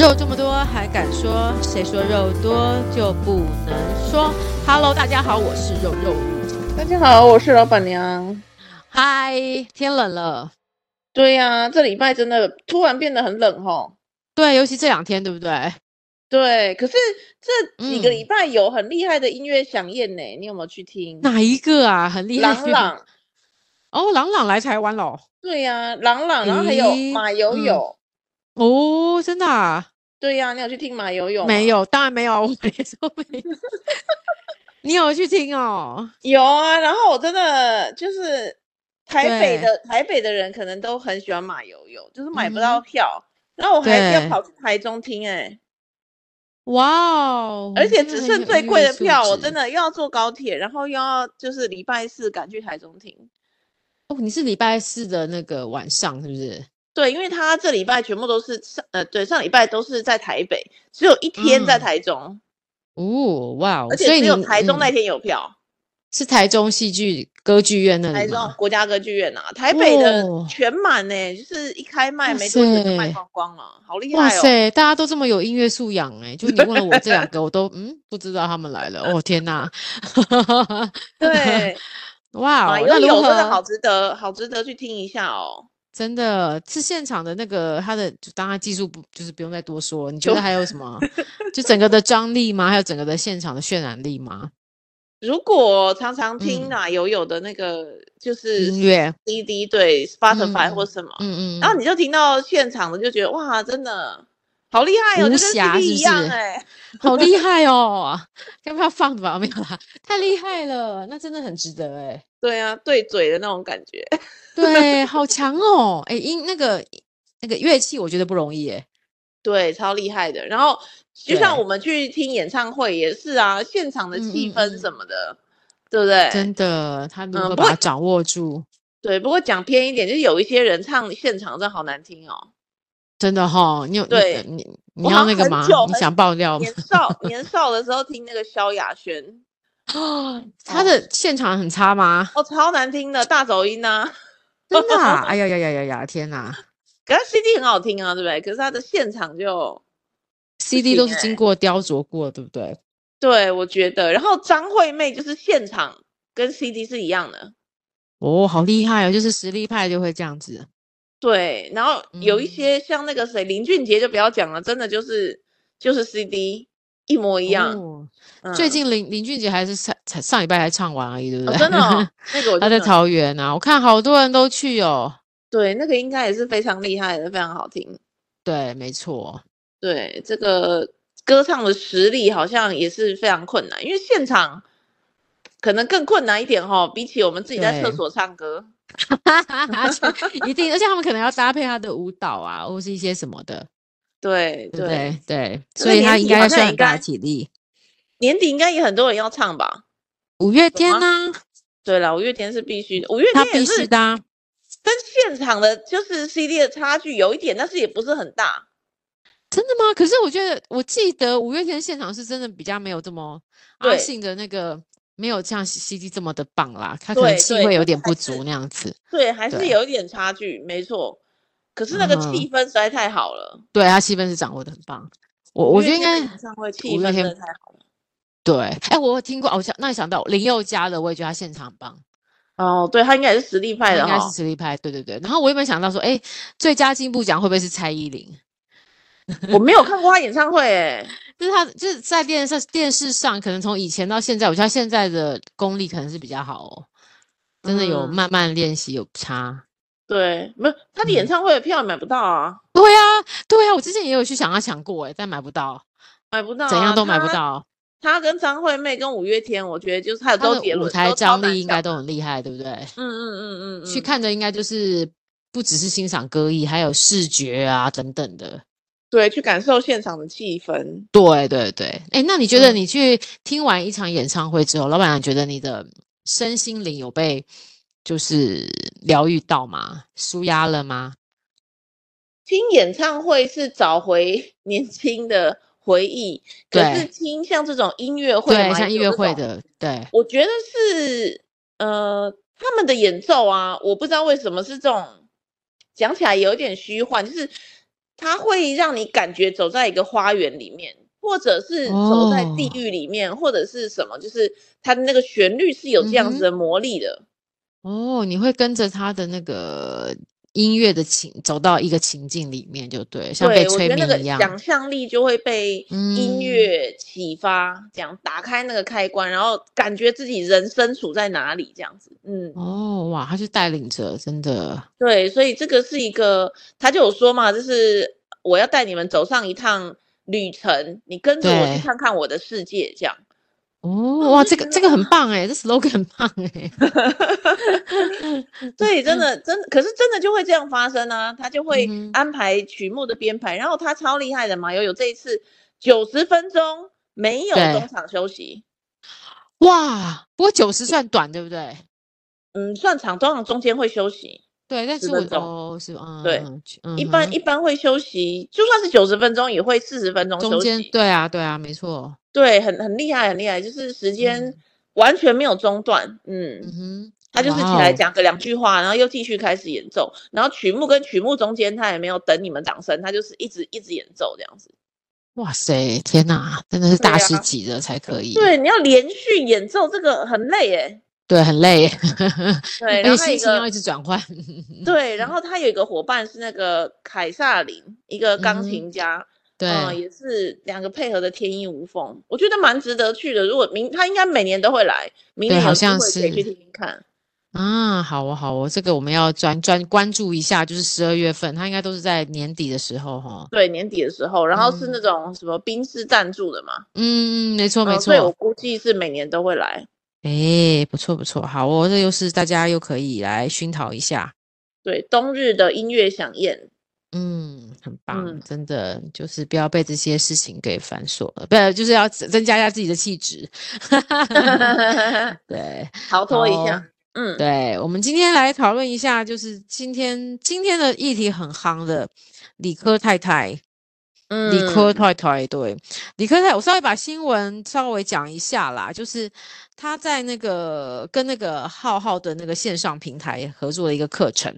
肉这么多还敢说？谁说肉多就不能说？Hello，大家好，我是肉肉。大家好，我是老板娘。嗨，天冷了。对呀、啊，这礼拜真的突然变得很冷哦。对，尤其这两天，对不对？对，可是这几个礼拜有很厉害的音乐响宴呢，嗯、你有没有去听？哪一个啊？很厉害。朗朗。哦，朗朗来台湾了。对呀、啊，朗朗，然后还有马友友。嗯、哦，真的啊？对呀、啊，你有去听马友友？没有，当然没有，我也说没有。你有去听哦？有啊，然后我真的就是台北的台北的人可能都很喜欢马友友，就是买不到票，嗯、然后我还要跑去台中听哎、欸。哇哦！而且只剩最贵的票，我真的又要坐高铁，然后又要就是礼拜四赶去台中听。哦，你是礼拜四的那个晚上是不是？对，因为他这礼拜全部都是上，呃，对，上礼拜都是在台北，只有一天在台中。嗯、哦，哇哦！而且只有台中那天有票，是台中戏剧歌剧院那里？台中国家歌剧院啊，台北的全满呢、欸，哦、就是一开卖没多久就卖光光了，好厉害哦！哇塞，大家都这么有音乐素养哎、欸，就你问了我这两个，我都嗯不知道他们来了哦，天哪！对，哇哦，那有真的好值得，好值得去听一下哦。真的是现场的那个他的，就当然技术不就是不用再多说。你觉得还有什么？就整个的张力吗？还有整个的现场的渲染力吗？如果常常听哪友友的那个就是音乐 CD，对 Spotify 或什么，嗯嗯，然后你就听到现场的，就觉得哇，真的好厉害哦，就跟 CD 一样哎，好厉害哦，要不要放吧？没有啦，太厉害了，那真的很值得哎。对啊，对嘴的那种感觉。对，好强哦！哎，音那个那个乐器，我觉得不容易哎。对，超厉害的。然后就像我们去听演唱会也是啊，现场的气氛什么的，对不对？真的，他如何把它掌握住？对，不过讲偏一点，就是有一些人唱现场真的好难听哦。真的哈，你有对你你要那个吗？你想爆料吗？年少年少的时候听那个萧亚轩，啊，他的现场很差吗？哦，超难听的大走音呐。真的、啊？哎呀呀呀呀呀！天哪！可是 CD 很好听啊，对不对？可是他的现场就 CD 都是经过雕琢过，对不对？对，我觉得。然后张惠妹就是现场跟 CD 是一样的。哦，好厉害哦！就是实力派就会这样子。对，然后有一些像那个谁、嗯、林俊杰就不要讲了，真的就是就是 CD 一模一样。哦嗯、最近林林俊杰还是上才上礼拜才唱完而已，对不对？哦、真的、哦，那个我他在桃园啊，我看好多人都去哦。对，那个应该也是非常厉害的，非常好听。对，没错。对，这个歌唱的实力好像也是非常困难，因为现场可能更困难一点哈、哦，比起我们自己在厕所唱歌。一定，而且他们可能要搭配他的舞蹈啊，或是一些什么的。对对对，对，所以他应该要算很大体力。年底应该也很多人要唱吧？五月天呢？对了，五月天是必须的。五月天也是的，跟现场的就是 CD 的差距有一点，但是也不是很大。真的吗？可是我觉得，我记得五月天现场是真的比较没有这么阿信的那个，没有像 CD 这么的棒啦。他可能气会有点不足那样子。对，还是有一点差距，没错。可是那个气氛实在太好了。对，他气氛是掌握的很棒。我我觉得应该演唱会气氛真的太好了。对，哎，我有听过，我想那想到林宥嘉的，我也觉得他现场棒。哦，对，他应该也是实力派的，应该是实力派。对对对。然后我有没有想到说，哎，最佳进步奖会不会是蔡依林？我没有看过他演唱会，哎，就是他就是在电视电视上，可能从以前到现在，我觉得他现在的功力可能是比较好哦，真的有慢慢练习有差。对，没有他的演唱会的票买不到啊。对啊，对啊，我之前也有去想要抢过，哎，但买不到，买不到，怎样都买不到。他跟张惠妹跟五月天，我觉得就是他的周杰伦，舞台张力应该都很厉害，对不对？嗯嗯嗯嗯嗯，去看的应该就是不只是欣赏歌艺，还有视觉啊等等的。对，去感受现场的气氛。对对对，哎，那你觉得你去听完一场演唱会之后，嗯、老板娘觉得你的身心灵有被就是疗愈到吗？舒压了吗？听演唱会是找回 年轻的。回忆，可是听像这种音乐会，对，像音乐会的，对，我觉得是呃，他们的演奏啊，我不知道为什么是这种，讲起来有点虚幻，就是它会让你感觉走在一个花园里面，或者是走在地狱里面，哦、或者是什么，就是它的那个旋律是有这样子的魔力的。嗯、哦，你会跟着它的那个。音乐的情走到一个情境里面就对，像被催眠一样。想象力就会被音乐启发，嗯、这样打开那个开关，然后感觉自己人生处在哪里这样子。嗯，哦，哇，他是带领着，真的。对，所以这个是一个，他就有说嘛，就是我要带你们走上一趟旅程，你跟着我去看看我的世界，这样。哦，哇，这个这个很棒哎，这 slogan 很棒哎。对，真的真的，可是真的就会这样发生啊，他就会安排曲目的编排，然后他超厉害的嘛，有有这一次九十分钟没有中场休息。哇，不过九十算短对不对？嗯，算长，通常中间会休息。对，但是我都是嗯，对，一般一般会休息，就算是九十分钟也会四十分钟休息。对啊，对啊，没错。对，很很厉害，很厉害，就是时间完全没有中断。嗯，嗯哼，他就是起来讲个两句话，然后又继续开始演奏，然后曲目跟曲目中间他也没有等你们掌声，他就是一直一直演奏这样子。哇塞，天哪，真的是大师级的才可以。对，你要连续演奏这个很累耶。对，很累。对，然后心情要一直转换。对，然 后他有一个伙伴是那个凯撒琳，一个钢琴家。嗯对、嗯，也是两个配合的天衣无缝，我觉得蛮值得去的。如果明他应该每年都会来，明年好像是可以去听听看。啊，好哦，好哦，这个我们要专专关注一下，就是十二月份，他应该都是在年底的时候哈。对，年底的时候，然后是那种什么宾士赞助的嘛。嗯，没错没错，嗯、所以我估计是每年都会来。哎，不错不错，好哦，这又是大家又可以来熏陶一下。对，冬日的音乐响宴。嗯，很棒，嗯、真的就是不要被这些事情给反锁了，不是，就是要增加一下自己的气质。对，逃脱一下。嗯，对，我们今天来讨论一下，就是今天今天的议题很夯的理科太太。嗯，理科太太，对，理科太太，我稍微把新闻稍微讲一下啦，就是他在那个跟那个浩浩的那个线上平台合作的一个课程，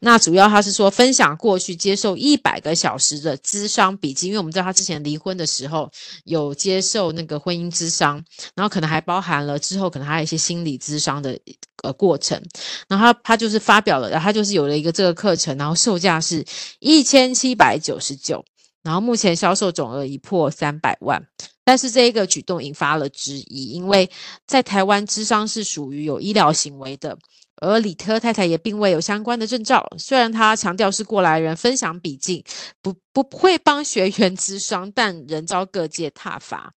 那主要他是说分享过去接受一百个小时的咨商笔记，因为我们知道他之前离婚的时候有接受那个婚姻咨商，然后可能还包含了之后可能还有一些心理咨商的呃过程，然后他他就是发表了，然后他就是有了一个这个课程，然后售价是一千七百九十九。然后目前销售总额已破三百万，但是这一个举动引发了质疑，因为在台湾咨商是属于有医疗行为的，而李特太太也并未有相关的证照。虽然他强调是过来人分享笔记，不不会帮学员咨商，但仍遭各界挞伐。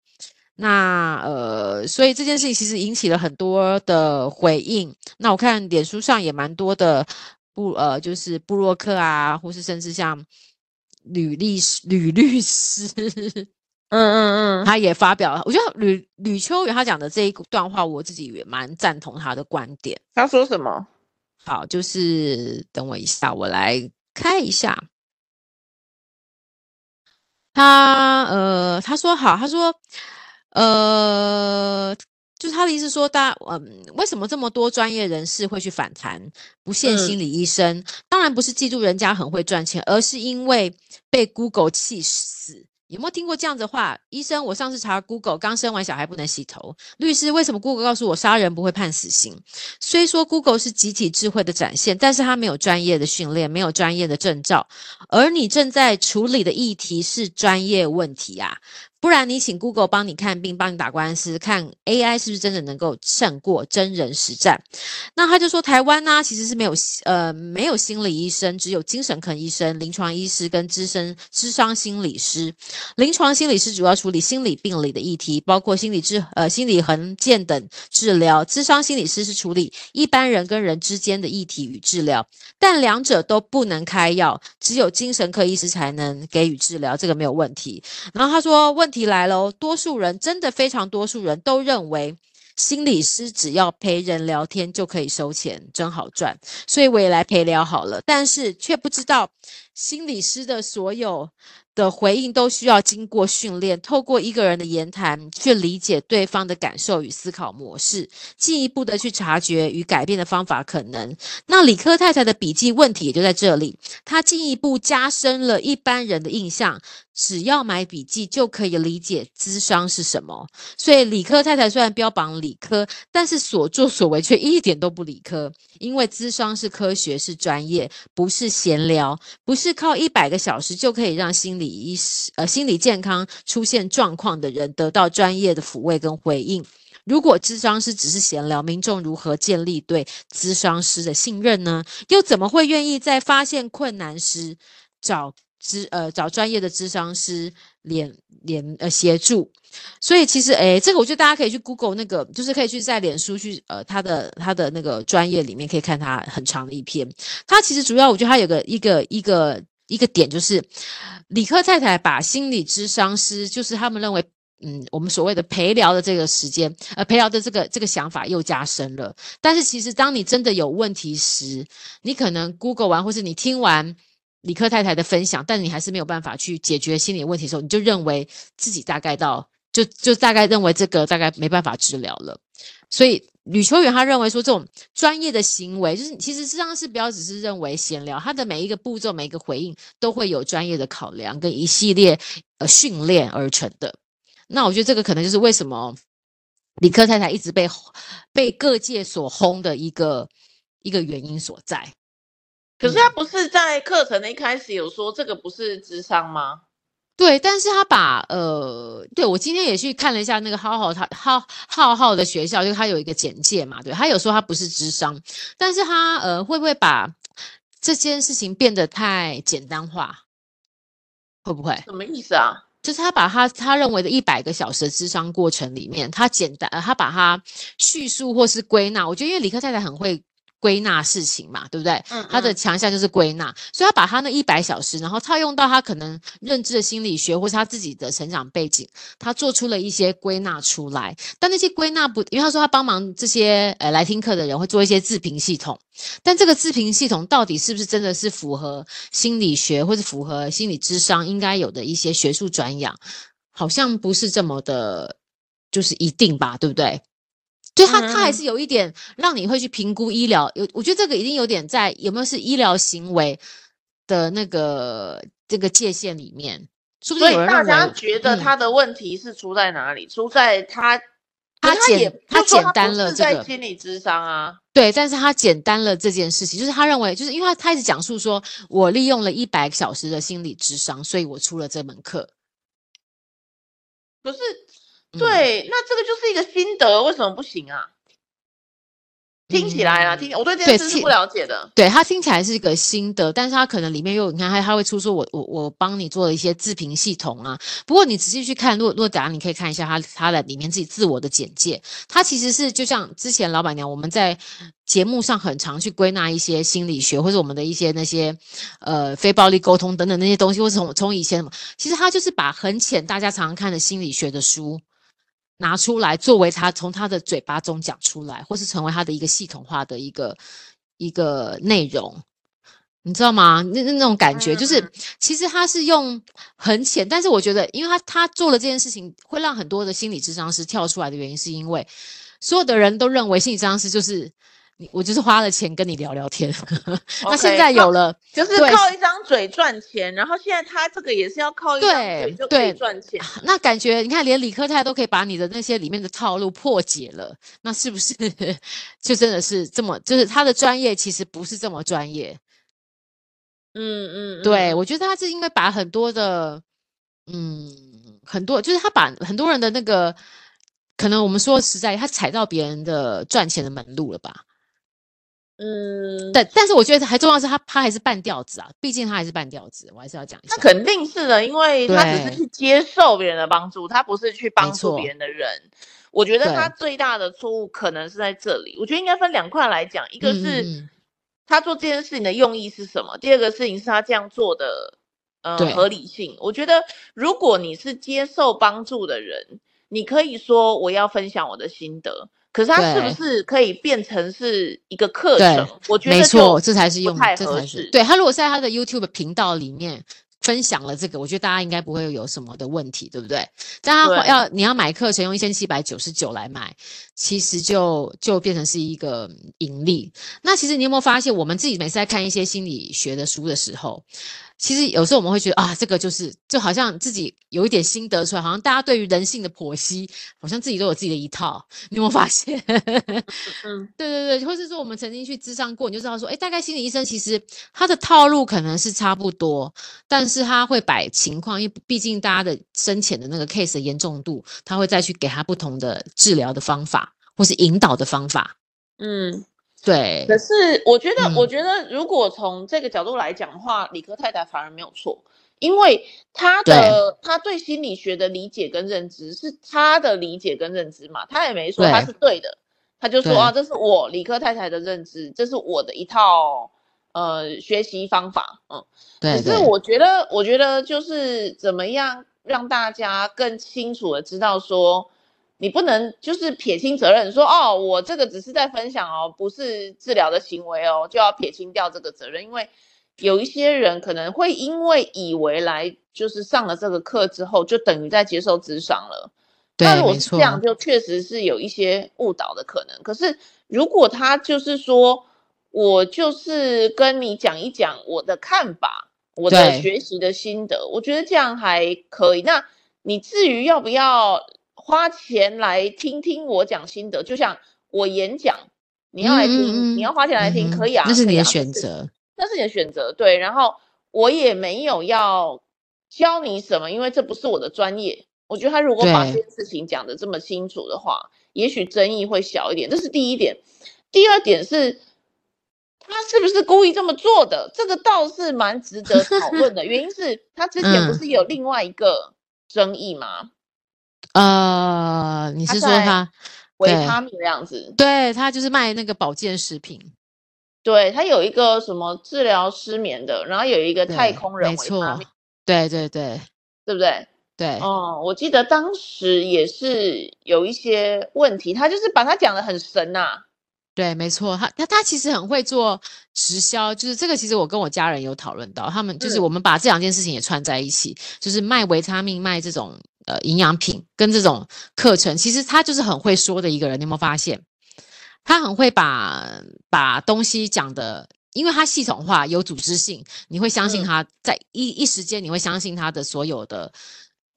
那呃，所以这件事情其实引起了很多的回应。那我看脸书上也蛮多的部呃，就是布洛克啊，或是甚至像。吕律师，吕律师，嗯嗯嗯，他也发表了。我觉得吕吕秋雨他讲的这一段话，我自己也蛮赞同他的观点。他说什么？好，就是等我一下，我来开一下。他呃，他说好，他说呃。就是他的意思说，大嗯，为什么这么多专业人士会去反弹，不限心理医生？嗯、当然不是嫉妒人家很会赚钱，而是因为被 Google 气死。有没有听过这样子的话？医生，我上次查 Google，刚生完小孩不能洗头。律师，为什么 Google 告诉我杀人不会判死刑？虽说 Google 是集体智慧的展现，但是他没有专业的训练，没有专业的证照，而你正在处理的议题是专业问题啊。不然你请 Google 帮你看病，帮你打官司，看 AI 是不是真的能够胜过真人实战？那他就说台湾呢、其实是没有呃没有心理医生，只有精神科医生、临床医师跟资深智商心理师。临床心理师主要处理心理病理的议题，包括心理治呃心理横健等治疗。智商心理师是处理一般人跟人之间的议题与治疗，但两者都不能开药，只有精神科医师才能给予治疗，这个没有问题。然后他说问。问题来了，多数人真的非常多数人都认为心理师只要陪人聊天就可以收钱，真好赚，所以我也来陪聊好了。但是却不知道心理师的所有的回应都需要经过训练，透过一个人的言谈去理解对方的感受与思考模式，进一步的去察觉与改变的方法可能。那理科太太的笔记问题也就在这里，她进一步加深了一般人的印象。只要买笔记就可以理解咨商是什么，所以理科太太虽然标榜理科，但是所作所为却一点都不理科。因为咨商是科学，是专业，不是闲聊，不是是靠一百个小时就可以让心理医师呃心理健康出现状况的人得到专业的抚慰跟回应。如果咨商师只是闲聊，民众如何建立对咨商师的信任呢？又怎么会愿意在发现困难时找？咨呃找专业的咨商师联联呃协助，所以其实诶这个我觉得大家可以去 Google 那个，就是可以去在脸书去呃他的他的那个专业里面可以看他很长的一篇。他其实主要我觉得他有个一个一个一个点就是，理科太太把心理咨商师就是他们认为嗯我们所谓的陪聊的这个时间呃陪聊的这个这个想法又加深了。但是其实当你真的有问题时，你可能 Google 完或是你听完。理科太太的分享，但你还是没有办法去解决心理问题的时候，你就认为自己大概到就就大概认为这个大概没办法治疗了。所以吕秋远他认为说，这种专业的行为，就是其实咨商是不要只是认为闲聊，他的每一个步骤、每一个回应都会有专业的考量跟一系列呃训练而成的。那我觉得这个可能就是为什么理科太太一直被被各界所轰的一个一个原因所在。可是他不是在课程的一开始有说这个不是智商吗？对，但是他把呃，对我今天也去看了一下那个浩浩他浩浩浩的学校，就他有一个简介嘛，对，他有说他不是智商，但是他呃会不会把这件事情变得太简单化？会不会？什么意思啊？就是他把他他认为的一百个小时的智商过程里面，他简单呃他把它叙述或是归纳，我觉得因为理科太太很会。归纳事情嘛，对不对？嗯，嗯，他的强项就是归纳，所以他把他那一百小时，然后套用到他可能认知的心理学，或是他自己的成长背景，他做出了一些归纳出来。但那些归纳不，因为他说他帮忙这些呃来听课的人会做一些自评系统，但这个自评系统到底是不是真的是符合心理学，或是符合心理智商应该有的一些学术转养，好像不是这么的，就是一定吧，对不对？所以他他还是有一点让你会去评估医疗，有我觉得这个一定有点在有没有是医疗行为的那个这个界限里面？所以大家觉得他的问题是出在哪里？嗯、出在他他简他简单了这个心理智商啊，对，但是他简单了这件事情，就是他认为就是因为他他一直讲述说我利用了一百个小时的心理智商，所以我出了这门课，不是。对，那这个就是一个心得，为什么不行啊？听起来啊，听我对这件事是不了解的。对，他听起来是一个心得，但是他可能里面又你看他他会出说我我我帮你做了一些自评系统啊。不过你仔细去看，若若等下你可以看一下他他的里面自己自我的简介，他其实是就像之前老板娘我们在节目上很常去归纳一些心理学或者我们的一些那些呃非暴力沟通等等那些东西，或是从从以前，其实他就是把很浅大家常常看的心理学的书。拿出来作为他从他的嘴巴中讲出来，或是成为他的一个系统化的一个一个内容，你知道吗？那那种感觉就是，其实他是用很浅，但是我觉得，因为他他做了这件事情，会让很多的心理智商师跳出来的原因，是因为所有的人都认为心理智商师就是。我就是花了钱跟你聊聊天那现在有了，就是靠一张嘴赚钱，然后现在他这个也是要靠一张嘴就可以赚钱。那感觉你看，连理科太太都可以把你的那些里面的套路破解了，那是不是就真的是这么？就是他的专业其实不是这么专业。嗯嗯，对，我觉得他是因为把很多的，嗯，很多就是他把很多人的那个，可能我们说实在，他踩到别人的赚钱的门路了吧。嗯，但但是我觉得还重要是他他还是半吊子啊，毕竟他还是半吊子，我还是要讲一下。那肯定是的，因为他只是去接受别人的帮助，他不是去帮助别人的人。我觉得他最大的错误可能是在这里。我觉得应该分两块来讲，一个是他做这件事情的用意是什么，嗯、第二个事情是他这样做的呃合理性。我觉得如果你是接受帮助的人，你可以说我要分享我的心得。可是它是不是可以变成是一个课程？我觉得没错，这才是用这才是。对，他如果在他的 YouTube 频道里面分享了这个，我觉得大家应该不会有什么的问题，对不对？大家要你要买课程用一千七百九十九来买，其实就就变成是一个盈利。那其实你有没有发现，我们自己每次在看一些心理学的书的时候，其实有时候我们会觉得啊，这个就是就好像自己有一点心得出来，好像大家对于人性的剖析，好像自己都有自己的一套。你有没有发现？嗯，对对对，或是说我们曾经去咨商过，你就知道说，哎，大概心理医生其实他的套路可能是差不多，但是他会摆情况，因为毕竟大家的深浅的那个 case 的严重度，他会再去给他不同的治疗的方法，或是引导的方法。嗯。对，可是我觉得，嗯、我觉得如果从这个角度来讲的话，理科太太反而没有错，因为他的对。他对心理学的理解跟认知是他的理解跟认知嘛，他也没说他是对的，对他就说啊，这是我理科太太的认知，这是我的一套呃学习方法，嗯，对。可是我觉得，我觉得就是怎么样让大家更清楚的知道说。你不能就是撇清责任，说哦，我这个只是在分享哦，不是治疗的行为哦，就要撇清掉这个责任。因为有一些人可能会因为以为来就是上了这个课之后，就等于在接受咨商了。对，那如果是这样，就确实是有一些误导的可能。可是如果他就是说我就是跟你讲一讲我的看法，我的学习的心得，我觉得这样还可以。那你至于要不要？花钱来听听我讲心得，就像我演讲，你要来听，嗯嗯、你要花钱来听，嗯、可以啊，那是你的选择，那是你的选择，对。然后我也没有要教你什么，因为这不是我的专业。我觉得他如果把这件事情讲得这么清楚的话，也许争议会小一点。这是第一点。第二点是，他是不是故意这么做的？这个倒是蛮值得 讨论的。原因是他之前不是有另外一个争议吗？嗯呃，你是说他维他命的样子？对，他就是卖那个保健食品。对，他有一个什么治疗失眠的，然后有一个太空人维他命。对对对，对不对？对。哦，我记得当时也是有一些问题，他就是把他讲的很神呐、啊。对，没错，他他他其实很会做直销，就是这个，其实我跟我家人有讨论到，他们就是我们把这两件事情也串在一起，嗯、就是卖维他命，卖这种。呃，营养品跟这种课程，其实他就是很会说的一个人。你有没有发现？他很会把把东西讲的，因为他系统化、有组织性，你会相信他在一、嗯、一时间，你会相信他的所有的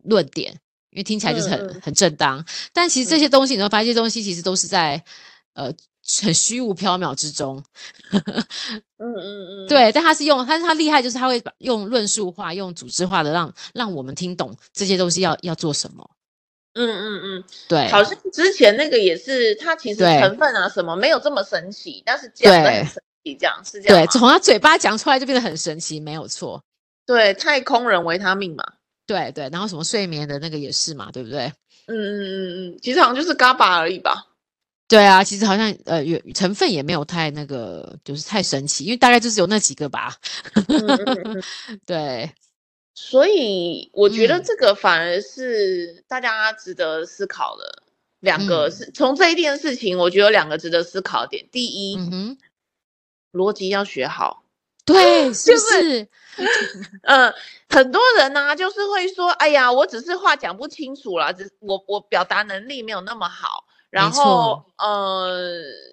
论点，因为听起来就是很、嗯、很正当。但其实这些东西，你会发现这些东西其实都是在呃。很虚无缥缈之中，嗯嗯嗯，对，但他是用，但是他厉害，就是他会用论述化、用组织化的让让我们听懂这些东西要要做什么。嗯嗯嗯，对，好像之前那个也是，他其实成分啊什么没有这么神奇，但是讲的很神奇，这样是这样。对，从他嘴巴讲出来就变得很神奇，没有错。对，太空人维他命嘛，对对，然后什么睡眠的那个也是嘛，对不对？嗯嗯嗯嗯，其实好像就是嘎巴而已吧。对啊，其实好像呃，成分也没有太那个，就是太神奇，因为大概就是有那几个吧。嗯嗯嗯 对，所以我觉得这个反而是大家值得思考的两个是，嗯、从这一件事情，我觉得有两个值得思考点。第一，嗯哼，逻辑要学好，对，是不是？嗯、呃，很多人呢、啊，就是会说，哎呀，我只是话讲不清楚啦，只我我表达能力没有那么好。然后，呃，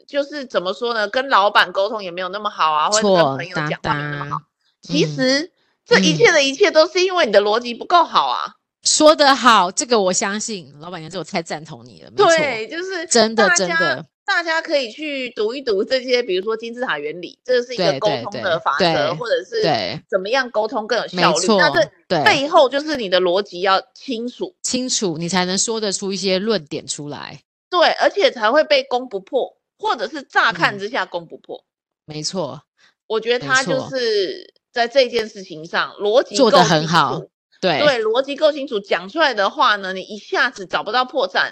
就是怎么说呢？跟老板沟通也没有那么好啊，或者跟朋友讲话没有那么好。其实，这一切的一切都是因为你的逻辑不够好啊。说得好，这个我相信，老板娘这我太赞同你了。对，就是真的真的，大家可以去读一读这些，比如说金字塔原理，这是一个沟通的法则，或者是怎么样沟通更有效率。那这背后就是你的逻辑要清楚，清楚你才能说得出一些论点出来。对，而且才会被攻不破，或者是乍看之下攻不破。嗯、没错，我觉得他就是在这件事情上逻辑做得很好。对对，逻辑够清楚，讲出来的话呢，你一下子找不到破绽。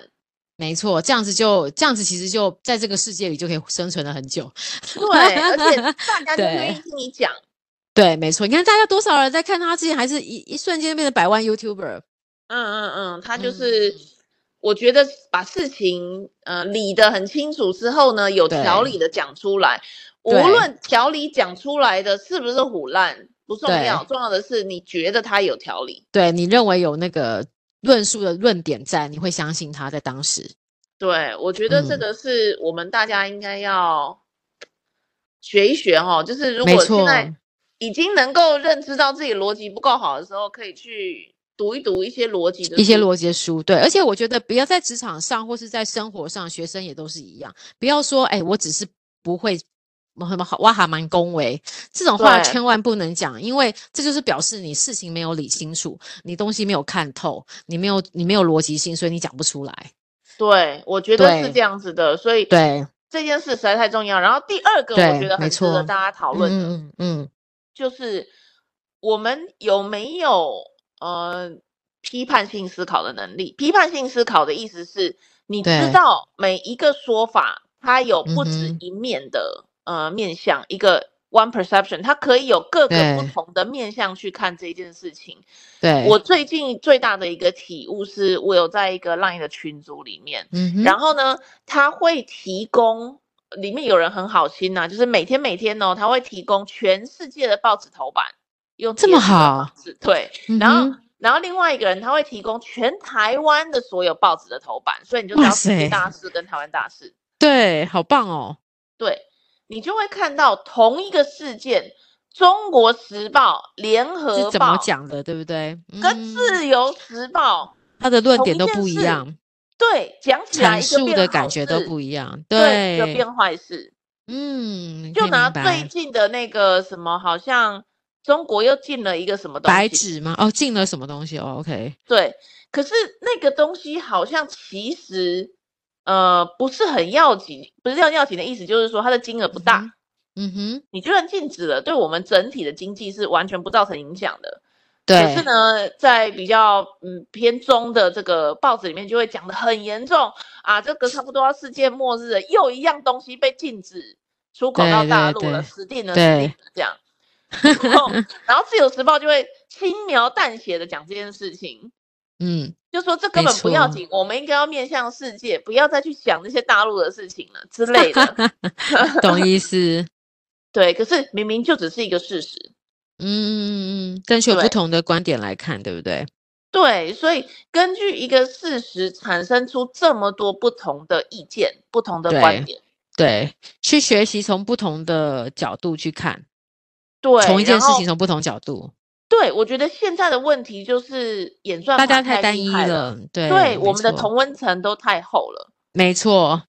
没错，这样子就这样子，其实就在这个世界里就可以生存了很久。对，而且大家 就愿意听你讲。对，没错，你看大家多少人在看他之前，还是一一瞬间变成百万 YouTuber。嗯嗯嗯，他就是。嗯我觉得把事情呃理得很清楚之后呢，有条理的讲出来，无论条理讲出来的是不是唬烂不重要，重要的是你觉得他有条理，对，你认为有那个论述的论点在，你会相信他在当时。对，我觉得这个是我们大家应该要学一学哈、哦，就是如果现在已经能够认知到自己逻辑不够好的时候，可以去。读一读一些逻辑的一些逻辑的书，对，而且我觉得不要在职场上或是在生活上，学生也都是一样，不要说，哎，我只是不会什么好哇哈蛮恭维这种话，千万不能讲，因为这就是表示你事情没有理清楚，你东西没有看透，你没有你没有逻辑性，所以你讲不出来。对，我觉得是这样子的，所以对这件事实在太重要。然后第二个，我觉得很值得大家讨论的，嗯嗯，就是我们有没有。呃，批判性思考的能力。批判性思考的意思是，你知道每一个说法它有不止一面的、嗯、呃面向，一个 one perception，它可以有各个不同的面向去看这件事情。对，我最近最大的一个体悟是，我有在一个 Line 的群组里面，嗯，然后呢，他会提供里面有人很好心呐、啊，就是每天每天呢、哦，他会提供全世界的报纸头版。用这么好，对，然后、嗯、然后另外一个人他会提供全台湾的所有报纸的头版，所以你就知道世界大事跟台湾大事，对，好棒哦，对，你就会看到同一个事件，《中国时报》、《联合报》怎么讲的，对不对？跟《自由时报》他的论点都不一样，对，讲起来阐述的感觉都不一样，对，对一个变坏事，嗯，就拿最近的那个什么，好像。中国又进了一个什么东西？白纸吗？哦，进了什么东西？哦，OK。对，可是那个东西好像其实呃不是很要紧，不是要要紧的意思，就是说它的金额不大。嗯哼，你就算禁止了，对我们整体的经济是完全不造成影响的。对。可是呢，在比较嗯偏中的这个报纸里面，就会讲的很严重啊，这个差不多要世界末日了，又一样东西被禁止出口到大陆了，死定了，死定了，这样。然后，然后《自由时报》就会轻描淡写的讲这件事情，嗯，就说这根本不要紧，我们应该要面向世界，不要再去想那些大陆的事情了之类的，懂意思？对，可是明明就只是一个事实，嗯嗯嗯，但是有不同的观点来看，对，对不对？对，所以根据一个事实产生出这么多不同的意见、不同的观点，对，对，去学习从不同的角度去看。对，从一件事情从不同角度，对，我觉得现在的问题就是演算大家太单一了，对，对，我们的同温层都太厚了，没错，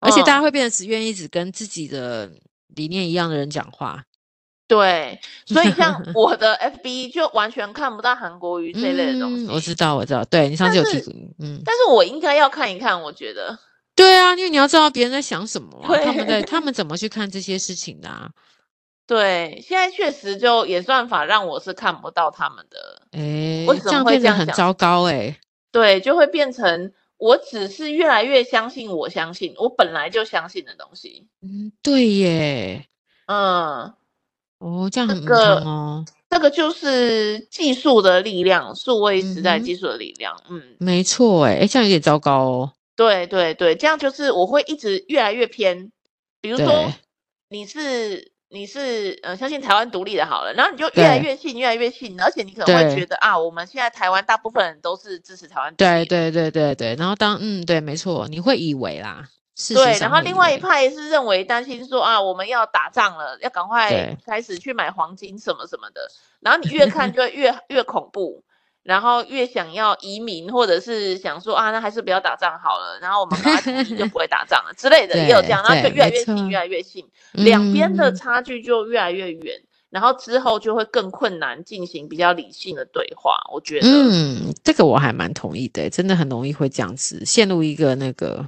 而且大家会变得只愿意只跟自己的理念一样的人讲话，对，所以像 我的 FB 就完全看不到韩国瑜这类的东西，嗯，我知道，我知道，对，你上次有提，嗯，但是我应该要看一看，我觉得，对啊，因为你要知道别人在想什么啊，他们在他。们怎么去看这些事情的啊。对，现在确实就演算法让我是看不到他们的，哎，为什么会这样？很糟糕哎。对，就会变成我只是越来越相信我相信我本来就相信的东西。嗯，对耶。嗯，哦，这样很棒哦。这个就是技术的力量，数位时代技术的力量。嗯，嗯没错哎，哎，这样有点糟糕哦。对对对，这样就是我会一直越来越偏。比如说，你是。你是呃相信台湾独立的好了，然后你就越来越信，越来越信，而且你可能会觉得啊，我们现在台湾大部分人都是支持台湾独立。对对对对对，然后当嗯对，没错，你会以为啦，是对，然后另外一派是认为担心说啊，我们要打仗了，要赶快开始去买黄金什么什么的，然后你越看就越越恐怖。然后越想要移民，或者是想说啊，那还是不要打仗好了。然后我们赶快就不会打仗了之类的，也有这样，然后就越来越信，越来越信，两边的差距就越来越远。然后之后就会更困难进行比较理性的对话。我觉得，嗯，这个我还蛮同意的，真的很容易会这样子陷入一个那个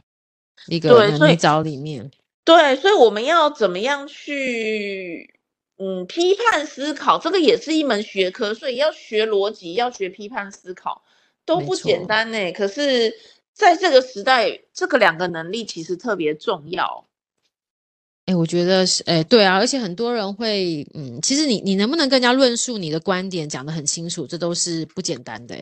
一个泥沼里面。对，所以我们要怎么样去？嗯，批判思考这个也是一门学科，所以要学逻辑，要学批判思考都不简单呢。可是，在这个时代，这个两个能力其实特别重要。哎，我觉得是，哎，对啊，而且很多人会，嗯，其实你你能不能更加论述你的观点，讲得很清楚，这都是不简单的。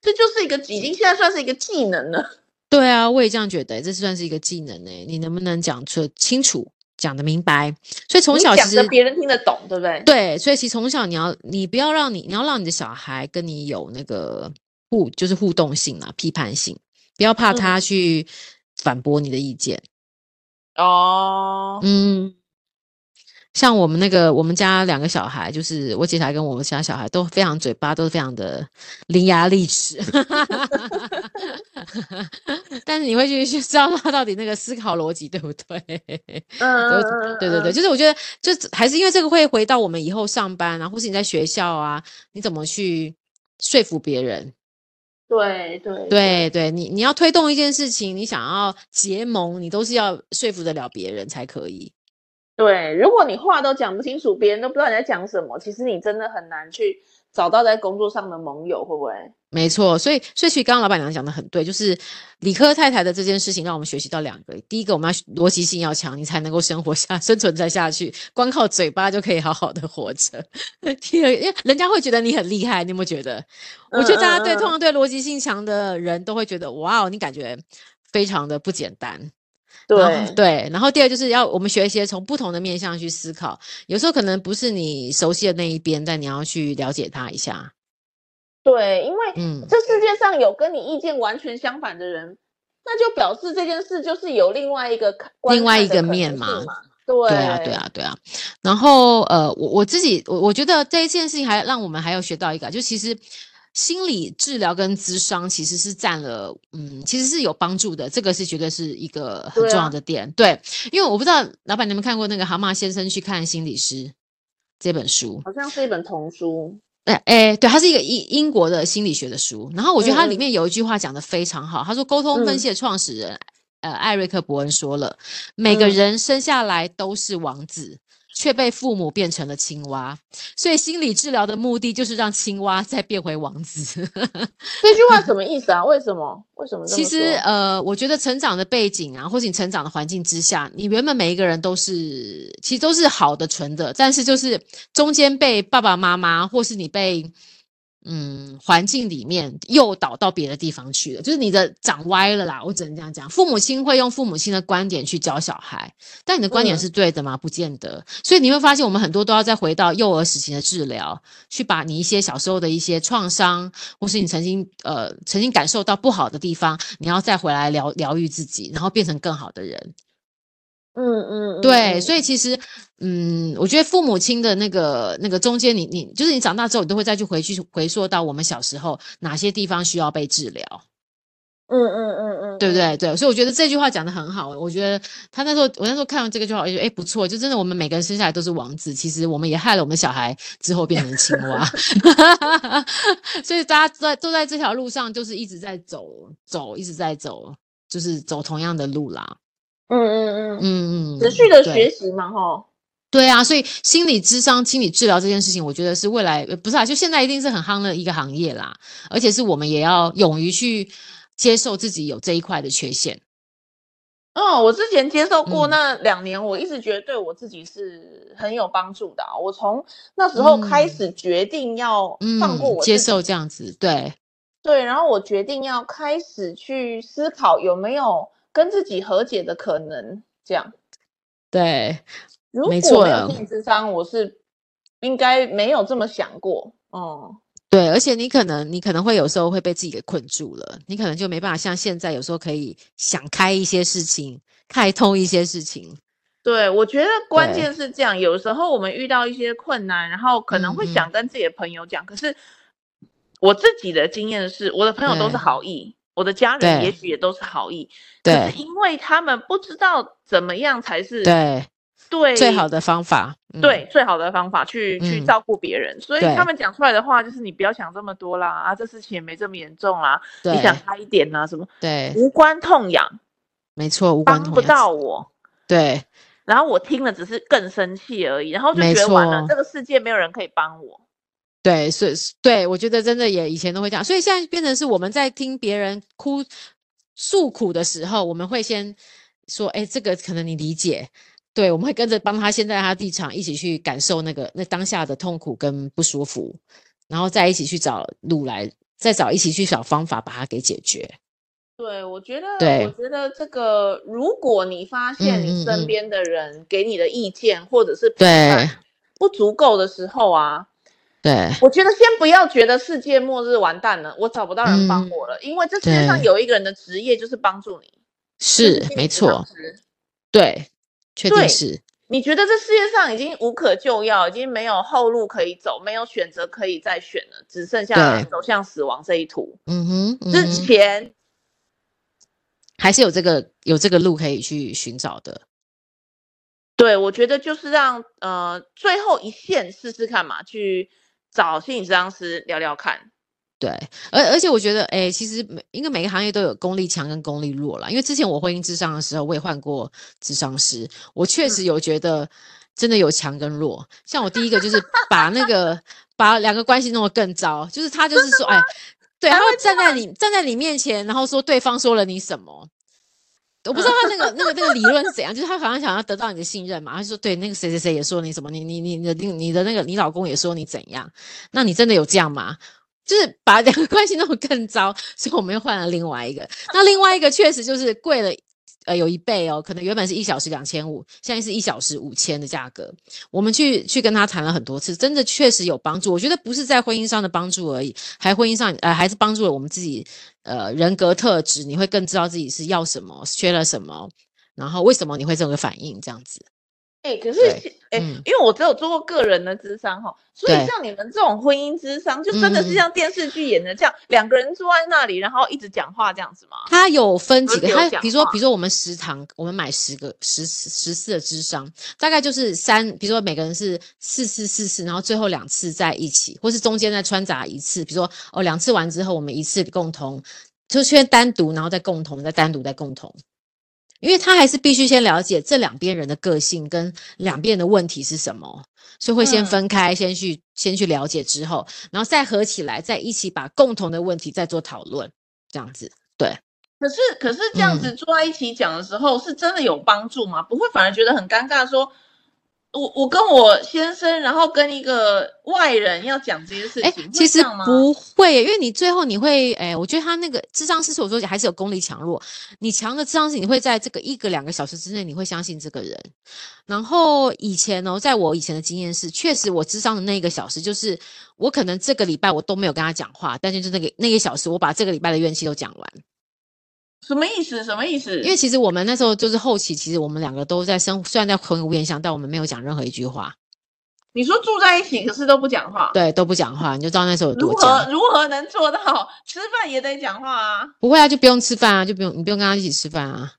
这就是一个已经现在算是一个技能了。对啊，我也这样觉得，这算是一个技能呢。你能不能讲出清楚，讲得明白？所以从小其实别人听得懂，对不对？对，所以其实从小你要，你不要让你，你要让你的小孩跟你有那个互，就是互动性啊，批判性，不要怕他去反驳你的意见。哦，嗯。像我们那个，我们家两个小孩，就是我姐姐跟我们其他小孩都非常嘴巴，都是非常的伶牙俐齿。但是你会去去知道他到底那个思考逻辑对不对？嗯，对对对，就是我觉得，就还是因为这个会回到我们以后上班啊，或是你在学校啊，你怎么去说服别人？对对对，对对，你你要推动一件事情，你想要结盟，你都是要说服得了别人才可以。对，如果你话都讲不清楚，别人都不知道你在讲什么，其实你真的很难去找到在工作上的盟友，会不会？没错，所以所以其实刚刚老板娘讲的很对，就是理科太太的这件事情，让我们学习到两个：第一个，我们要逻辑性要强，你才能够生活下 生存再下去，光靠嘴巴就可以好好的活着。第二，因为人家会觉得你很厉害，你有没有觉得？我觉得大家对、嗯、通常对逻辑性强的人都会觉得，哇，哦你感觉非常的不简单。对对，然后第二就是要我们学一些从不同的面向去思考，有时候可能不是你熟悉的那一边，但你要去了解他一下。对，因为嗯，这世界上有跟你意见完全相反的人，嗯、那就表示这件事就是有另外一个另外一个面嘛。对对啊，对啊，对啊。然后呃，我我自己我我觉得这一件事情还让我们还要学到一个，就其实。心理治疗跟咨商其实是占了，嗯，其实是有帮助的。这个是绝对是一个很重要的点，对，啊、对。因为我不知道老板你们看过那个《蛤蟆先生去看心理师》这本书，好像是一本童书。哎哎，对，它是一个英英国的心理学的书。然后我觉得它里面有一句话讲得非常好，他说：“沟通分析的创始人，嗯、呃，艾瑞克·伯恩说了，每个人生下来都是王子。”却被父母变成了青蛙，所以心理治疗的目的就是让青蛙再变回王子。这句话什么意思啊？为什么？为什么？其实，呃，我觉得成长的背景啊，或是你成长的环境之下，你原本每一个人都是，其实都是好的、纯的，但是就是中间被爸爸妈妈，或是你被。嗯，环境里面诱导到别的地方去了，就是你的长歪了啦。我只能这样讲，父母亲会用父母亲的观点去教小孩，但你的观点是对的吗？不见得。所以你会发现，我们很多都要再回到幼儿时期的治疗，去把你一些小时候的一些创伤，或是你曾经呃曾经感受到不好的地方，你要再回来疗疗愈自己，然后变成更好的人。嗯嗯，对，所以其实，嗯，我觉得父母亲的那个那个中间你，你你就是你长大之后，你都会再去回去回溯到我们小时候哪些地方需要被治疗。嗯嗯嗯嗯，对不对？对，所以我觉得这句话讲得很好。我觉得他那时候，我那时候看完这个就好，我觉得哎不错，就真的我们每个人生下来都是王子，其实我们也害了我们小孩之后变成青蛙。所以大家都在都在这条路上，就是一直在走走，一直在走，就是走同样的路啦。嗯嗯嗯。嗯嗯，持续的学习嘛，哈，对啊，所以心理智商、心理治疗这件事情，我觉得是未来不是啊，就现在一定是很夯的一个行业啦，而且是我们也要勇于去接受自己有这一块的缺陷。哦，我之前接受过那两年，我一直觉得对我自己是很有帮助的。我从那时候开始决定要放过我、嗯嗯，接受这样子，对。对，然后我决定要开始去思考有没有。跟自己和解的可能，这样，对，如果没有心理咨商，我是应该没有这么想过，哦，对，而且你可能，你可能会有时候会被自己给困住了，你可能就没办法像现在有时候可以想开一些事情，开通一些事情。对，我觉得关键是这样，有时候我们遇到一些困难，然后可能会想跟自己的朋友讲，嗯嗯，可是我自己的经验是，我的朋友都是好意。我的家人也许也都是好意，对，可是因为他们不知道怎么样才是对对最好的方法，对最好的方法去、嗯、去照顾别人，所以他们讲出来的话就是你不要想这么多啦，啊，这事情也没这么严重啦，你想开一点啊，什么对，无关痛痒，没错，无关痛痒，帮不到我，对，然后我听了只是更生气而已，然后就觉得完了，这个世界没有人可以帮我。对，所以对，我觉得真的也以前都会这样，所以现在变成是我们在听别人哭诉苦的时候，我们会先说，哎，这个可能你理解，对，我们会跟着帮他先在他立场一起去感受那个那当下的痛苦跟不舒服，然后再一起去找路来，再找一起去找方法把它给解决。对，我觉得，对，我觉得这个，如果你发现你身边的人给你的意见、嗯、或者是对。不足够的时候啊，对，我觉得先不要觉得世界末日完蛋了，我找不到人帮我了，嗯、因为这世界上有一个人的职业就是帮助你，是，是没错，对，确定是。你觉得这世界上已经无可救药，已经没有后路可以走，没有选择可以再选了，只剩下走向死亡这一途。嗯哼，嗯哼，之前还是有这个有这个路可以去寻找的。对，我觉得就是让呃最后一线试试看嘛，去找心理咨商师聊聊看。对，而而且我觉得，哎，其实每应该每个行业都有功力强跟功力弱啦。因为之前我婚姻智商的时候，我也换过智商师，我确实有觉得真的有强跟弱。像我第一个就是把那个把两个关系弄得更糟，就是他就是说，哎，对，他会站在你站在你面前，然后说对方说了你什么，我不知道他那个那个那个理论是怎样，就是他好像想要得到你的信任嘛，他说对，那个谁谁谁也说你什么，你你你的你的那个你老公也说你怎样，那你真的有这样吗？就是把两个关系弄得更糟，所以我们又换了另外一个。那另外一个确实就是贵了，呃，有一倍哦。可能原本是一小时两千五，现在是一小时五千的价格。我们去去跟他谈了很多次，真的确实有帮助。我觉得不是在婚姻上的帮助而已，还婚姻上呃还是帮助了我们自己呃人格特质。你会更知道自己是要什么，缺了什么，然后为什么你会这个反应这样子。哎、欸，可是哎、因为我只有做过个人的智商哈，所以像你们这种婚姻智商，就真的是像电视剧演的这样，两、嗯、个人坐在那里，然后一直讲话这样子吗？他有分几个，他比如说，比如说我们十堂，我们买十个十十次的智商，大概就是三，比如说每个人是四次四次，然后最后两次在一起，或是中间再穿插一次，比如说哦两次完之后，我们一次共同，就先单独，然后再共同，再单独再共同。因为他还是必须先了解这两边人的个性跟两边的问题是什么，所以会先分开，先去先去了解之后，然后再合起来，再一起把共同的问题再做讨论，这样子。对。可是可是这样子坐在一起讲的时候，是真的有帮助吗？不会反而觉得很尴尬说？我我跟我先生，然后跟一个外人要讲这些事情，欸、其实不会，因为你最后你会，哎，我觉得他那个智商师，我说还是有功力强弱。你强的智商师，你会在这个一个两个小时之内，你会相信这个人。然后以前呢，在我以前的经验是，确实我智商的那一个小时，就是我可能这个礼拜我都没有跟他讲话，但是就那个那个小时，我把这个礼拜的怨气都讲完。什么意思？什么意思？因为其实我们那时候就是后期，其实我们两个都在生，虽然在同一屋檐下，但我们没有讲任何一句话。你说住在一起，可是都不讲话？对，都不讲话，你就知道那时候有多僵。如何如何能做到吃饭也得讲话啊？不会啊，就不用吃饭啊，就不用你不用跟他一起吃饭啊。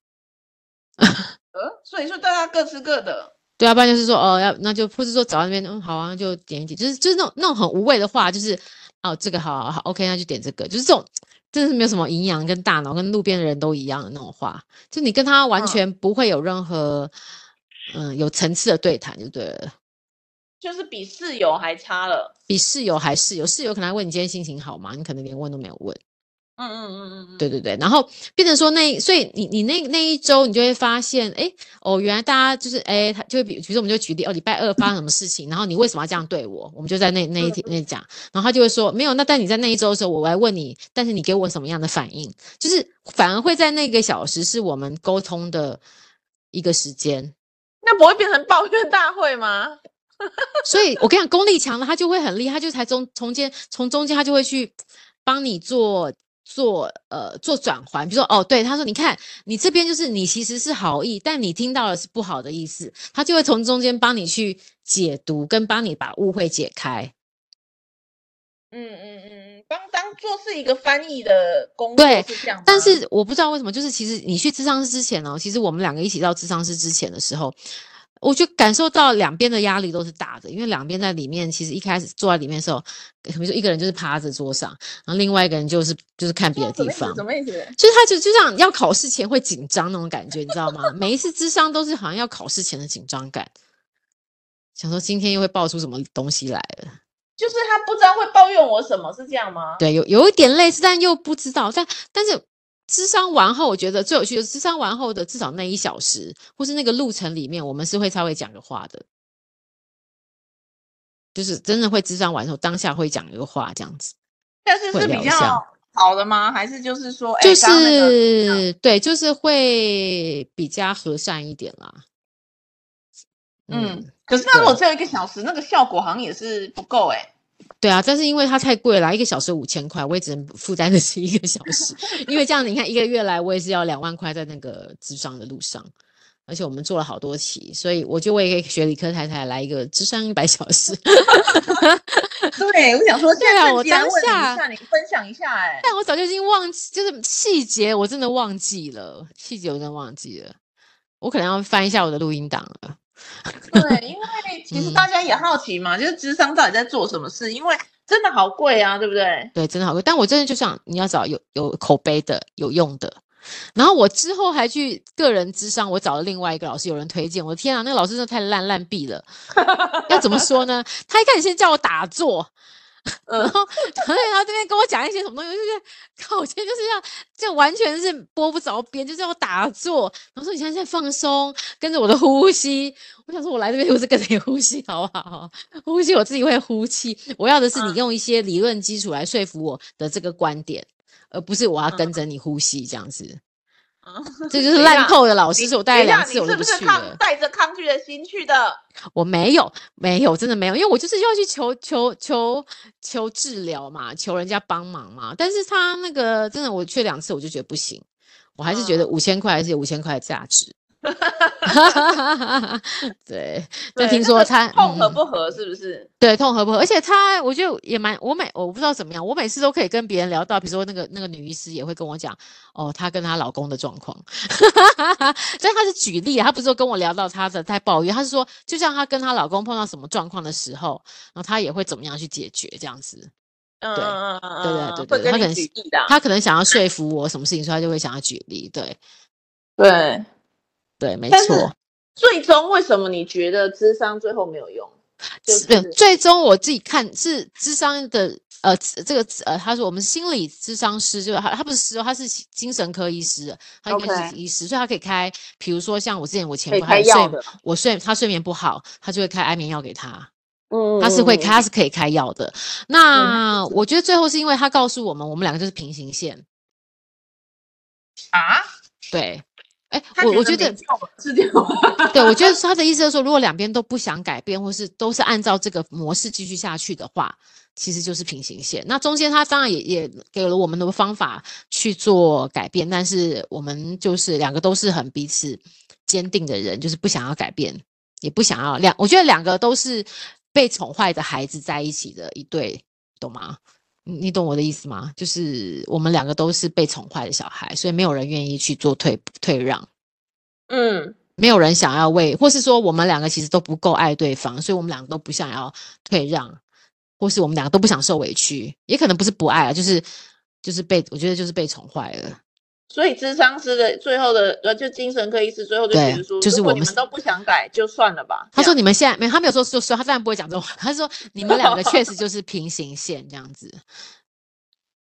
呃，所以说大家各吃各的。对啊，不然就是说哦，要那就或是说走到那边，嗯，好啊，就点一点，就是就是那种那种很无谓的话，就是哦，这个好好好，OK，那就点这个，就是这种。真的是没有什么营养，跟大脑跟路边的人都一样的那种话，就你跟他完全不会有任何嗯，嗯有层次的对谈，就对了。就是比室友还差了，比室友还室友，室友可能还问你今天心情好吗？你可能连问都没有问。嗯嗯嗯嗯嗯，对对对，然后变成说那，所以你你那那一周，你就会发现，哎哦，原来大家就是哎，他就会比，比如说我们就举例，哦，礼拜二发生什么事情，然后你为什么要这样对我？我们就在那那一天那讲，然后他就会说，没有，那但你在那一周的时候，我来问你，但是你给我什么样的反应？就是反而会在那个小时是我们沟通的一个时间，那不会变成抱怨大会吗？所以我跟你讲，功力强了他就会很厉害，他就才中从间从中间他就会去帮你做。做呃做转换，比如说哦，对，他说，你看你这边就是你其实是好意，但你听到的是不好的意思，他就会从中间帮你去解读，跟帮你把误会解开。嗯嗯嗯嗯，当当做是一个翻译的工作，对，是这样。但是我不知道为什么，就是其实你去智商师之前哦，其实我们两个一起到智商师之前的时候。我就感受到两边的压力都是大的，因为两边在里面，其实一开始坐在里面的时候，比如说一个人就是趴在桌上，然后另外一个人就是就是看别的地方，什么意思？就是他就就像要考试前会紧张那种感觉，你知道吗？每一次智商都是好像要考试前的紧张感，想说今天又会爆出什么东西来了，就是他不知道会抱怨我什么，是这样吗？对，有有一点类似，但又不知道，但但是。咨商完后，我觉得最有趣的，咨商完后的至少那一小时，或是那个路程里面，我们是会稍微讲个话的，就是真的会智商完后当下会讲一个话这样子。但是是比较好的吗？还是就是说，就是、欸那个、对，就是会比较和善一点啦。嗯，嗯可是那如果只有一个小时，那个效果好像也是不够哎、欸。对啊，但是因为它太贵了，一个小时五千块，我也只能负担得起一个小时。因为这样，你看一个月来，我也是要两万块在那个智商的路上，而且我们做了好多期，所以我觉得我也可以学理科太太来一个智商一百小时。对，我想说，对啊，我当下你分享一下哎、欸，但我早就已经忘记，就是细节我真的忘记了，细节我真的忘记了，我可能要翻一下我的录音档了。对，因为 其实大家也好奇嘛，嗯、就是智商到底在做什么事？因为真的好贵啊，对不对？对，真的好贵。但我真的就想你要找有有口碑的、有用的。然后我之后还去个人智商，我找了另外一个老师，有人推荐。我的天啊，那个老师真的太烂烂毙了。要怎么说呢？他一开始先叫我打坐。然后，然后他这边跟我讲一些什么东西，我就觉得靠，我今天就是要，就完全是拨不着边，就是要打坐。然后说你现在在放松，跟着我的呼吸。我想说，我来这边不是跟着你呼吸，好不好？呼吸我自己会呼气。我要的是你用一些理论基础来说服我的这个观点，而不是我要跟着你呼吸这样子。这就是烂透的老师，是我带了两次我是不去了。带着抗拒的心去的？我没有，没有，真的没有，因为我就是要去求求求求治疗嘛，求人家帮忙嘛。但是他那个真的，我去两次我就觉得不行，我还是觉得五千块还是有五千块的价值。哈哈哈哈哈！对，就听说他痛合不合是不是？嗯、对，痛合不合？而且他，我觉得也蛮，我每我不知道怎么样，我每次都可以跟别人聊到，比如说那个那个女医师也会跟我讲，哦，她跟她老公的状况。哈哈哈，但她是举例，她不是说跟我聊到她的在抱怨，她是说，就像她跟她老公碰到什么状况的时候，然后她也会怎么样去解决这样子。对，对对对对，他可能他可能想要说服我什么事情，所以他就会想要举例。对，对。对，没错。最终为什么你觉得智商最后没有用？就是最终我自己看是智商的，呃，这个呃，他说我们心理咨商师，就是他，他不是师哦，他是精神科医师，他应该是医师.所以他可以开，比如说像我之前我前夫还睡，我睡他睡眠不好，他就会开安眠药给他，嗯，他是会开，他是可以开药的。那、嗯、我觉得最后是因为他告诉我们，我们两个就是平行线啊，对。哎，我我觉得是这样。对，我觉得他的意思是说，如果两边都不想改变，或是都是按照这个模式继续下去的话，其实就是平行线。那中间他当然也也给了我们的方法去做改变，但是我们就是两个都是很彼此坚定的人，就是不想要改变，也不想要两。我觉得两个都是被宠坏的孩子在一起的一对，懂吗？你懂我的意思吗？就是我们两个都是被宠坏的小孩，所以没有人愿意去做退退让。嗯，没有人想要为，或是说我们两个其实都不够爱对方，所以我们两个都不想要退让，或是我们两个都不想受委屈，也可能不是不爱啊，就是就是被我觉得就是被宠坏了。所以智商师的最后的呃，就精神科医师最后就觉得说，就是我们们都不想改，就算了吧。他说你们现在没，他没有说就说，他当然不会讲这种话。他说你们两个确实就是平行线这样子。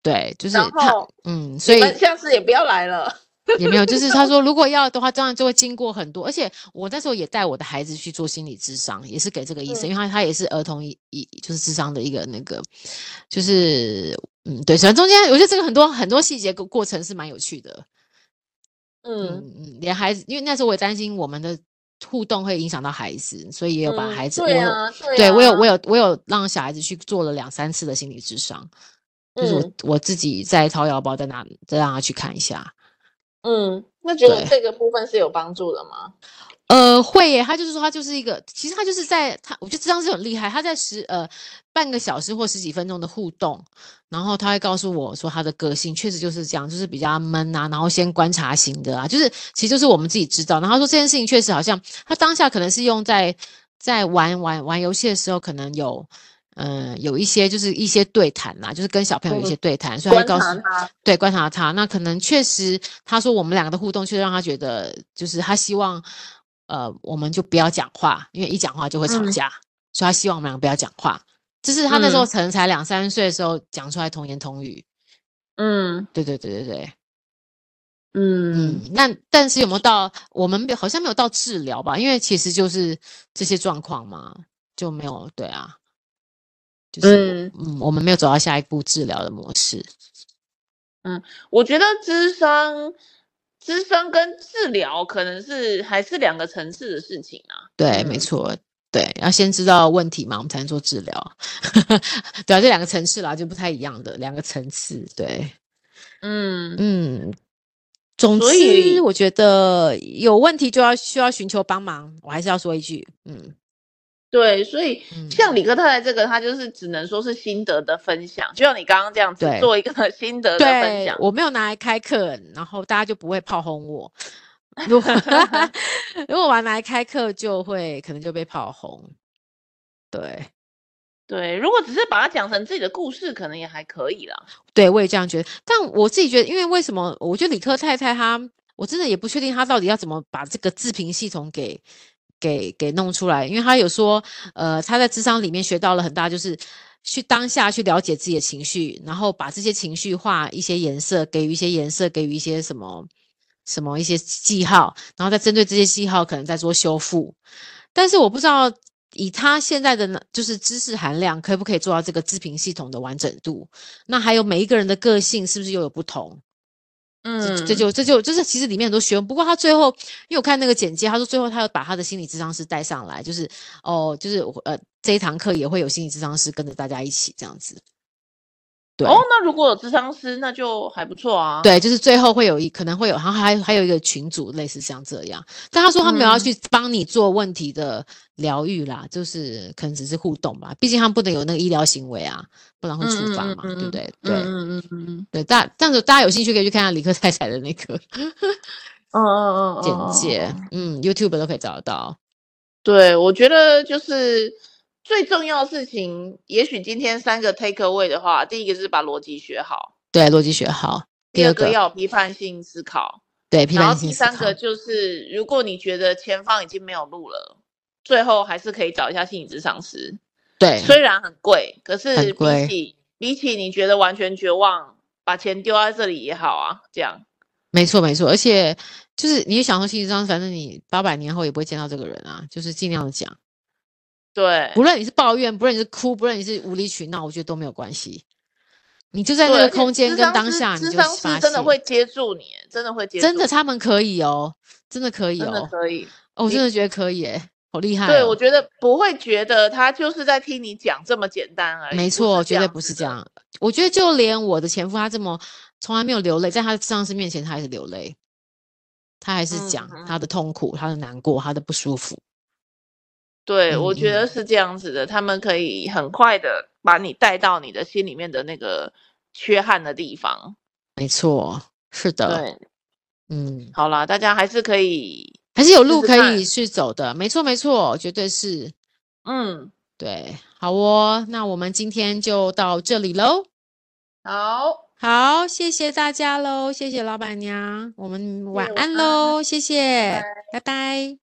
对，就是他，嗯，所以下次也不要来了。也没有，就是他说 如果要的话，当然就会经过很多。而且我那时候也带我的孩子去做心理智商，也是给这个医生，嗯、因为他他也是儿童一一就是智商的一个那个，就是。嗯，对，虽然中间我觉得这个很多很多细节过过程是蛮有趣的。嗯嗯，连孩子，因为那时候我也担心我们的互动会影响到孩子，所以也有把孩子，嗯、对啊，对，我有我有我有让小孩子去做了两三次的心理智商，嗯、就是我我自己在掏腰包，在那再让他去看一下。嗯，那觉得这个部分是有帮助的吗？呃，会耶，他就是说，他就是一个，其实他就是在他，我觉得这张是很厉害。他在十呃半个小时或十几分钟的互动，然后他会告诉我说，他的个性确实就是这样，就是比较闷啊，然后先观察型的啊，就是其实就是我们自己知道。然后说这件事情确实好像他当下可能是用在在玩玩玩游戏的时候，可能有嗯、呃、有一些就是一些对谈啦，就是跟小朋友有一些对谈，嗯、所以他就告诉他，对，观察他，那可能确实他说我们两个的互动，确实让他觉得就是他希望。呃，我们就不要讲话，因为一讲话就会吵架，嗯、所以他希望我们两个不要讲话。这是他那时候可能才两三岁的时候讲出来童言童语。嗯，对对对对对。嗯嗯，那但是有没有到我们好像没有到治疗吧？因为其实就是这些状况嘛，就没有对啊，就是嗯，嗯，我们没有走到下一步治疗的模式。嗯，我觉得咨商、咨商跟治疗可能是还是两个层次的事情啊。对，嗯、没错，对，要先知道问题嘛，我们才能做治疗。对啊，这两个层次啦，就不太一样的两个层次。对，嗯嗯，总之，我觉得有问题就要需要寻求帮忙。我还是要说一句，嗯。对，所以像李克太太这个，他就是只能说是心得的分享，就像你刚刚这样子做一个 心得的分享。我没有拿来开课，然后大家就不会炮轰我。如果 如果我拿来开课，就会可能就被炮轰。对对，如果只是把它讲成自己的故事，可能也还可以啦。对，我也这样觉得。但我自己觉得，因为为什么？我觉得李克太太她，我真的也不确定她到底要怎么把这个自评系统给。给给弄出来，因为他有说，呃，他在智商里面学到了很大，就是去当下去了解自己的情绪，然后把这些情绪画一些颜色，给予一些颜色，给予一些什么什么一些记号，然后再针对这些记号可能再做修复。但是我不知道以他现在的就是知识含量，可不可以做到这个自评系统的完整度？那还有每一个人的个性是不是又有不同？嗯，这就这就就是其实里面很多学问，不过他最后，因为我看那个简介，他说最后他要把他的心理智商师带上来，就是哦，就是呃这一堂课也会有心理智商师跟着大家一起这样子。对哦，那如果有咨商师，那就还不错啊。对，就是最后会有一可能会有，然后还还有一个群组，类似像这样。但他说他没有要去帮你做问题的疗愈啦，嗯、就是可能只是互动吧。毕竟他们不能有那个医疗行为啊，不然会处罚嘛，嗯嗯嗯对不对？对，嗯嗯嗯嗯，对，大这样子大家有兴趣可以去看看李克太太的那个，嗯嗯嗯，简介，嗯，YouTube 都可以找得到。对，我觉得就是。最重要的事情，也许今天三个 take away 的话，第一个是把逻辑学好，对，逻辑学好。第二个要批判性思考，对，批判性思考。然后第三个就是，如果你觉得前方已经没有路了，最后还是可以找一下心理咨商师。对，虽然很贵，可是比起比起你觉得完全绝望，把钱丢在这里也好啊。这样，没错没错，而且就是你想说心理咨商，反正你八百年后也不会见到这个人啊，就是尽量的讲。对，不论你是抱怨，不论你是哭，不论你是无理取闹，我觉得都没有关系。你就在那个空间跟当下，你就发现真的会接住你，真的会接住。真的，他们可以哦，真的可以哦，真的可以。哦，我真的觉得可以，诶，好厉害哦。对，我觉得不会觉得他就是在听你讲这么简单而已。没错，绝对不是这样。我觉得就连我的前夫，他这么从来没有流泪，在他的咨商师面前，他还是流泪，他还是讲他的痛苦、他的难过、他的不舒服。对，我觉得是这样子的，嗯，他们可以很快的把你带到你的心里面的那个缺憾的地方。没错，是的。对，嗯，好啦，大家还是可以，还是有路可以去走的。没错，没错，绝对是。嗯，对，好哦，那我们今天就到这里喽。好，好，谢谢大家喽，谢谢老板娘，我们晚安喽，谢谢。拜拜。